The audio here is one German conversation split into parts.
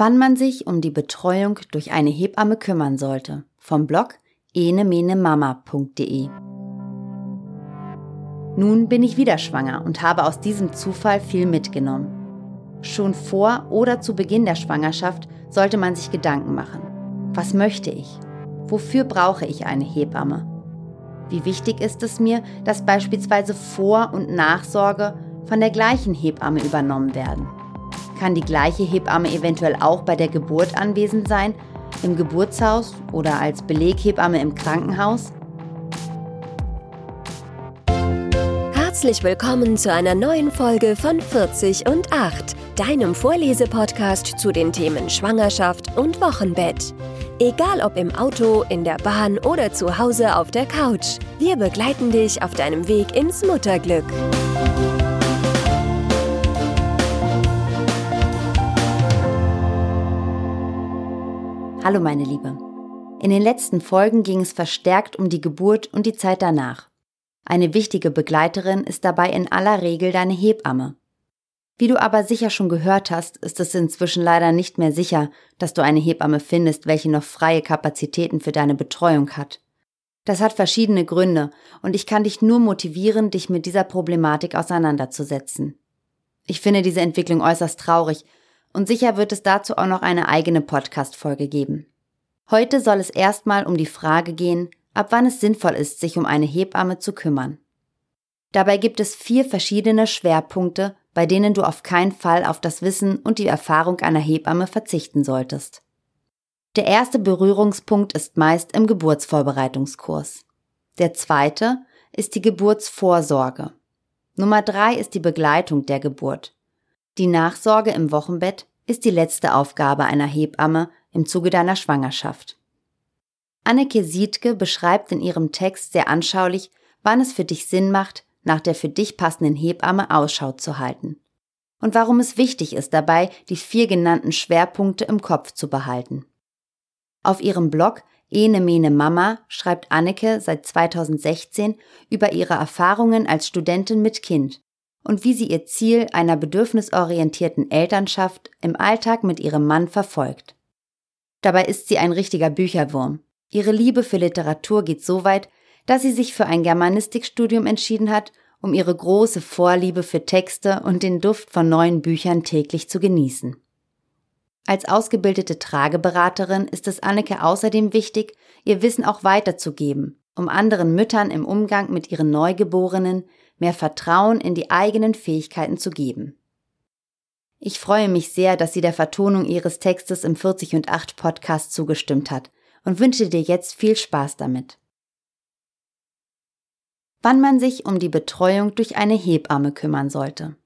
Wann man sich um die Betreuung durch eine Hebamme kümmern sollte. Vom Blog enemenemama.de. Nun bin ich wieder schwanger und habe aus diesem Zufall viel mitgenommen. Schon vor oder zu Beginn der Schwangerschaft sollte man sich Gedanken machen. Was möchte ich? Wofür brauche ich eine Hebamme? Wie wichtig ist es mir, dass beispielsweise Vor- und Nachsorge von der gleichen Hebamme übernommen werden? Kann die gleiche Hebamme eventuell auch bei der Geburt anwesend sein, im Geburtshaus oder als Beleghebamme im Krankenhaus? Herzlich willkommen zu einer neuen Folge von 40 und 8, deinem Vorlesepodcast zu den Themen Schwangerschaft und Wochenbett. Egal ob im Auto, in der Bahn oder zu Hause auf der Couch, wir begleiten dich auf deinem Weg ins Mutterglück. Hallo meine Liebe. In den letzten Folgen ging es verstärkt um die Geburt und die Zeit danach. Eine wichtige Begleiterin ist dabei in aller Regel deine Hebamme. Wie du aber sicher schon gehört hast, ist es inzwischen leider nicht mehr sicher, dass du eine Hebamme findest, welche noch freie Kapazitäten für deine Betreuung hat. Das hat verschiedene Gründe und ich kann dich nur motivieren, dich mit dieser Problematik auseinanderzusetzen. Ich finde diese Entwicklung äußerst traurig und sicher wird es dazu auch noch eine eigene Podcast-Folge geben. Heute soll es erstmal um die Frage gehen, ab wann es sinnvoll ist, sich um eine Hebamme zu kümmern. Dabei gibt es vier verschiedene Schwerpunkte, bei denen du auf keinen Fall auf das Wissen und die Erfahrung einer Hebamme verzichten solltest. Der erste Berührungspunkt ist meist im Geburtsvorbereitungskurs. Der zweite ist die Geburtsvorsorge. Nummer drei ist die Begleitung der Geburt. Die Nachsorge im Wochenbett ist die letzte Aufgabe einer Hebamme im Zuge deiner Schwangerschaft. Anneke Siedke beschreibt in ihrem Text sehr anschaulich, wann es für dich Sinn macht, nach der für dich passenden Hebamme Ausschau zu halten. Und warum es wichtig ist dabei, die vier genannten Schwerpunkte im Kopf zu behalten. Auf ihrem Blog Ene Mene Mama schreibt Anneke seit 2016 über ihre Erfahrungen als Studentin mit Kind und wie sie ihr Ziel einer bedürfnisorientierten Elternschaft im Alltag mit ihrem Mann verfolgt. Dabei ist sie ein richtiger Bücherwurm. Ihre Liebe für Literatur geht so weit, dass sie sich für ein Germanistikstudium entschieden hat, um ihre große Vorliebe für Texte und den Duft von neuen Büchern täglich zu genießen. Als ausgebildete Trageberaterin ist es Anneke außerdem wichtig, ihr Wissen auch weiterzugeben, um anderen Müttern im Umgang mit ihren Neugeborenen mehr Vertrauen in die eigenen Fähigkeiten zu geben. Ich freue mich sehr, dass sie der Vertonung ihres Textes im 40 und 8 Podcast zugestimmt hat und wünsche dir jetzt viel Spaß damit. Wann man sich um die Betreuung durch eine Hebamme kümmern sollte.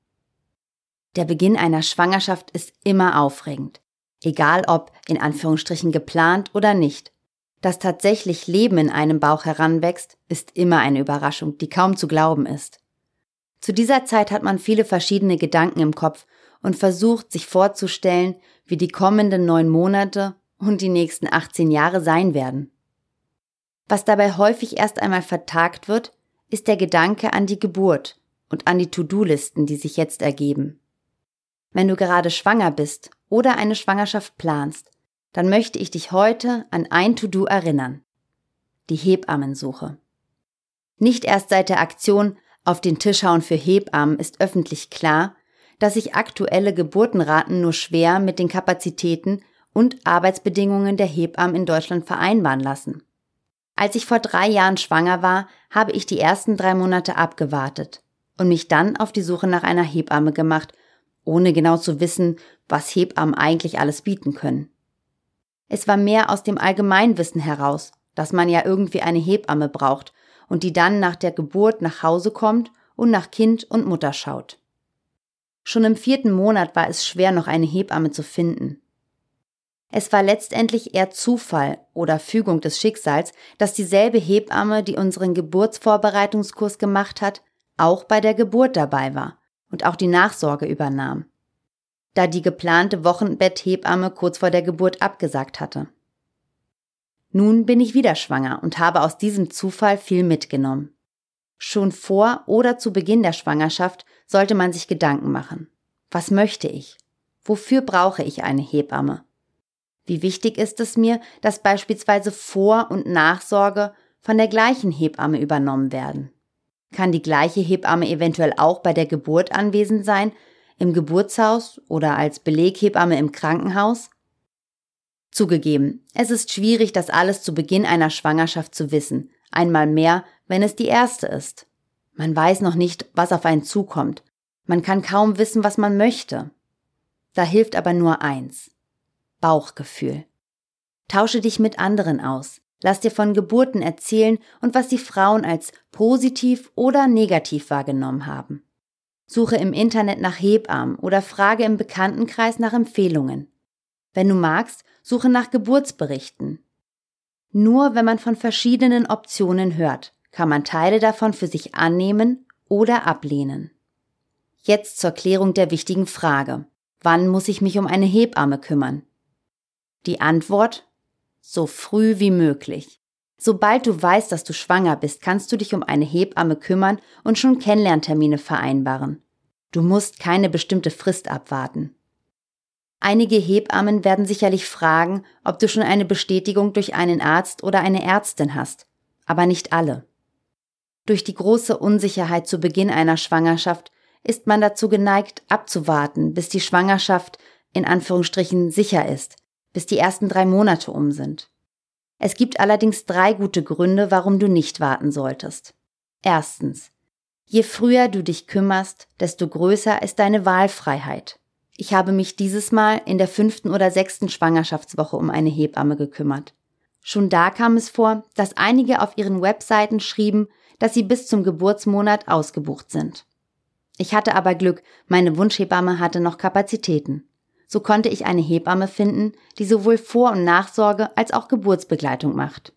Der Beginn einer Schwangerschaft ist immer aufregend, egal ob in Anführungsstrichen geplant oder nicht. Das tatsächlich Leben in einem Bauch heranwächst, ist immer eine Überraschung, die kaum zu glauben ist. Zu dieser Zeit hat man viele verschiedene Gedanken im Kopf und versucht sich vorzustellen, wie die kommenden neun Monate und die nächsten 18 Jahre sein werden. Was dabei häufig erst einmal vertagt wird, ist der Gedanke an die Geburt und an die To-Do-Listen, die sich jetzt ergeben. Wenn du gerade schwanger bist oder eine Schwangerschaft planst, dann möchte ich dich heute an ein To-Do erinnern. Die Hebammensuche. Nicht erst seit der Aktion auf den Tisch hauen für Hebammen ist öffentlich klar, dass sich aktuelle Geburtenraten nur schwer mit den Kapazitäten und Arbeitsbedingungen der Hebammen in Deutschland vereinbaren lassen. Als ich vor drei Jahren schwanger war, habe ich die ersten drei Monate abgewartet und mich dann auf die Suche nach einer Hebamme gemacht, ohne genau zu wissen, was Hebammen eigentlich alles bieten können. Es war mehr aus dem Allgemeinwissen heraus, dass man ja irgendwie eine Hebamme braucht und die dann nach der Geburt nach Hause kommt und nach Kind und Mutter schaut. Schon im vierten Monat war es schwer, noch eine Hebamme zu finden. Es war letztendlich eher Zufall oder Fügung des Schicksals, dass dieselbe Hebamme, die unseren Geburtsvorbereitungskurs gemacht hat, auch bei der Geburt dabei war und auch die Nachsorge übernahm, da die geplante Wochenbetthebamme kurz vor der Geburt abgesagt hatte. Nun bin ich wieder schwanger und habe aus diesem Zufall viel mitgenommen. Schon vor oder zu Beginn der Schwangerschaft sollte man sich Gedanken machen. Was möchte ich? Wofür brauche ich eine Hebamme? Wie wichtig ist es mir, dass beispielsweise Vor- und Nachsorge von der gleichen Hebamme übernommen werden? Kann die gleiche Hebamme eventuell auch bei der Geburt anwesend sein, im Geburtshaus oder als Beleghebamme im Krankenhaus? Zugegeben, es ist schwierig, das alles zu Beginn einer Schwangerschaft zu wissen, einmal mehr, wenn es die erste ist. Man weiß noch nicht, was auf einen zukommt. Man kann kaum wissen, was man möchte. Da hilft aber nur eins. Bauchgefühl. Tausche dich mit anderen aus. Lass dir von Geburten erzählen und was die Frauen als positiv oder negativ wahrgenommen haben. Suche im Internet nach Hebammen oder frage im Bekanntenkreis nach Empfehlungen. Wenn du magst, suche nach Geburtsberichten. Nur wenn man von verschiedenen Optionen hört, kann man Teile davon für sich annehmen oder ablehnen. Jetzt zur Klärung der wichtigen Frage. Wann muss ich mich um eine Hebamme kümmern? Die Antwort? So früh wie möglich. Sobald du weißt, dass du schwanger bist, kannst du dich um eine Hebamme kümmern und schon Kennenlerntermine vereinbaren. Du musst keine bestimmte Frist abwarten. Einige Hebammen werden sicherlich fragen, ob du schon eine Bestätigung durch einen Arzt oder eine Ärztin hast, aber nicht alle. Durch die große Unsicherheit zu Beginn einer Schwangerschaft ist man dazu geneigt, abzuwarten, bis die Schwangerschaft in Anführungsstrichen sicher ist, bis die ersten drei Monate um sind. Es gibt allerdings drei gute Gründe, warum du nicht warten solltest. Erstens. Je früher du dich kümmerst, desto größer ist deine Wahlfreiheit. Ich habe mich dieses Mal in der fünften oder sechsten Schwangerschaftswoche um eine Hebamme gekümmert. Schon da kam es vor, dass einige auf ihren Webseiten schrieben, dass sie bis zum Geburtsmonat ausgebucht sind. Ich hatte aber Glück, meine Wunschhebamme hatte noch Kapazitäten. So konnte ich eine Hebamme finden, die sowohl Vor- und Nachsorge als auch Geburtsbegleitung macht.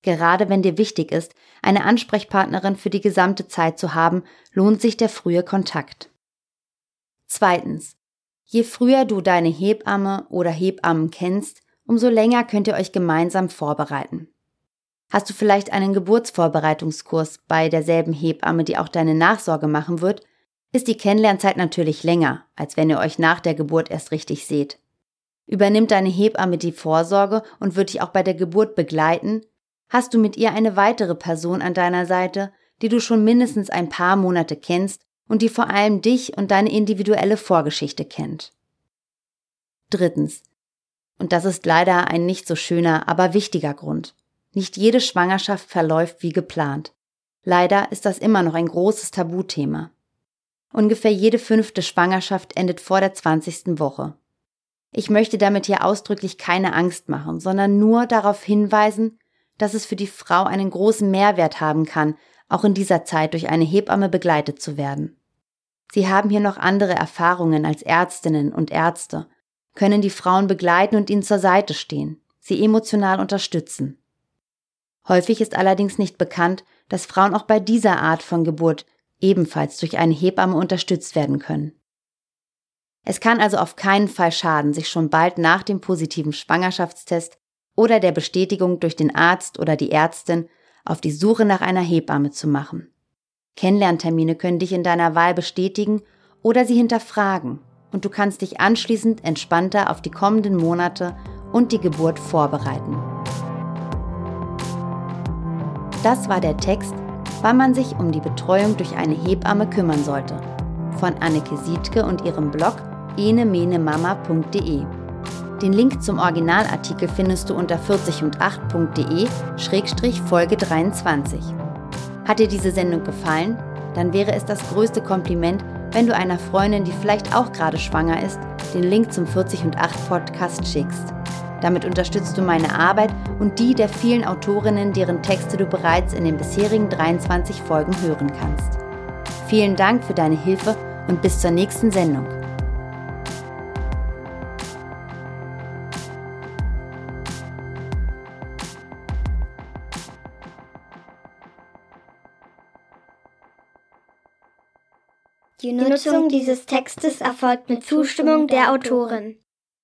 Gerade wenn dir wichtig ist, eine Ansprechpartnerin für die gesamte Zeit zu haben, lohnt sich der frühe Kontakt. Zweitens. Je früher du deine Hebamme oder Hebammen kennst, umso länger könnt ihr euch gemeinsam vorbereiten. Hast du vielleicht einen Geburtsvorbereitungskurs bei derselben Hebamme, die auch deine Nachsorge machen wird, ist die Kennenlernzeit natürlich länger, als wenn ihr euch nach der Geburt erst richtig seht. Übernimmt deine Hebamme die Vorsorge und wird dich auch bei der Geburt begleiten, hast du mit ihr eine weitere Person an deiner Seite, die du schon mindestens ein paar Monate kennst und die vor allem dich und deine individuelle Vorgeschichte kennt. Drittens. Und das ist leider ein nicht so schöner, aber wichtiger Grund. Nicht jede Schwangerschaft verläuft wie geplant. Leider ist das immer noch ein großes Tabuthema. Ungefähr jede fünfte Schwangerschaft endet vor der 20. Woche. Ich möchte damit hier ausdrücklich keine Angst machen, sondern nur darauf hinweisen, dass es für die Frau einen großen Mehrwert haben kann, auch in dieser Zeit durch eine Hebamme begleitet zu werden. Sie haben hier noch andere Erfahrungen als Ärztinnen und Ärzte, können die Frauen begleiten und ihnen zur Seite stehen, sie emotional unterstützen. Häufig ist allerdings nicht bekannt, dass Frauen auch bei dieser Art von Geburt ebenfalls durch eine Hebamme unterstützt werden können. Es kann also auf keinen Fall schaden, sich schon bald nach dem positiven Schwangerschaftstest oder der Bestätigung durch den Arzt oder die Ärztin auf die Suche nach einer Hebamme zu machen. Kennenlerntermine können dich in deiner Wahl bestätigen oder sie hinterfragen und du kannst dich anschließend entspannter auf die kommenden Monate und die Geburt vorbereiten. Das war der Text, wann man sich um die Betreuung durch eine Hebamme kümmern sollte, von Anneke Siedke und ihrem Blog enemenemama.de. Den Link zum Originalartikel findest du unter 40und8.de-folge 23. Hat dir diese Sendung gefallen? Dann wäre es das größte Kompliment, wenn du einer Freundin, die vielleicht auch gerade schwanger ist, den Link zum 40 und 8 Podcast schickst. Damit unterstützt du meine Arbeit und die der vielen Autorinnen, deren Texte du bereits in den bisherigen 23 Folgen hören kannst. Vielen Dank für deine Hilfe und bis zur nächsten Sendung. Die Nutzung dieses Textes erfolgt mit Zustimmung der Autorin.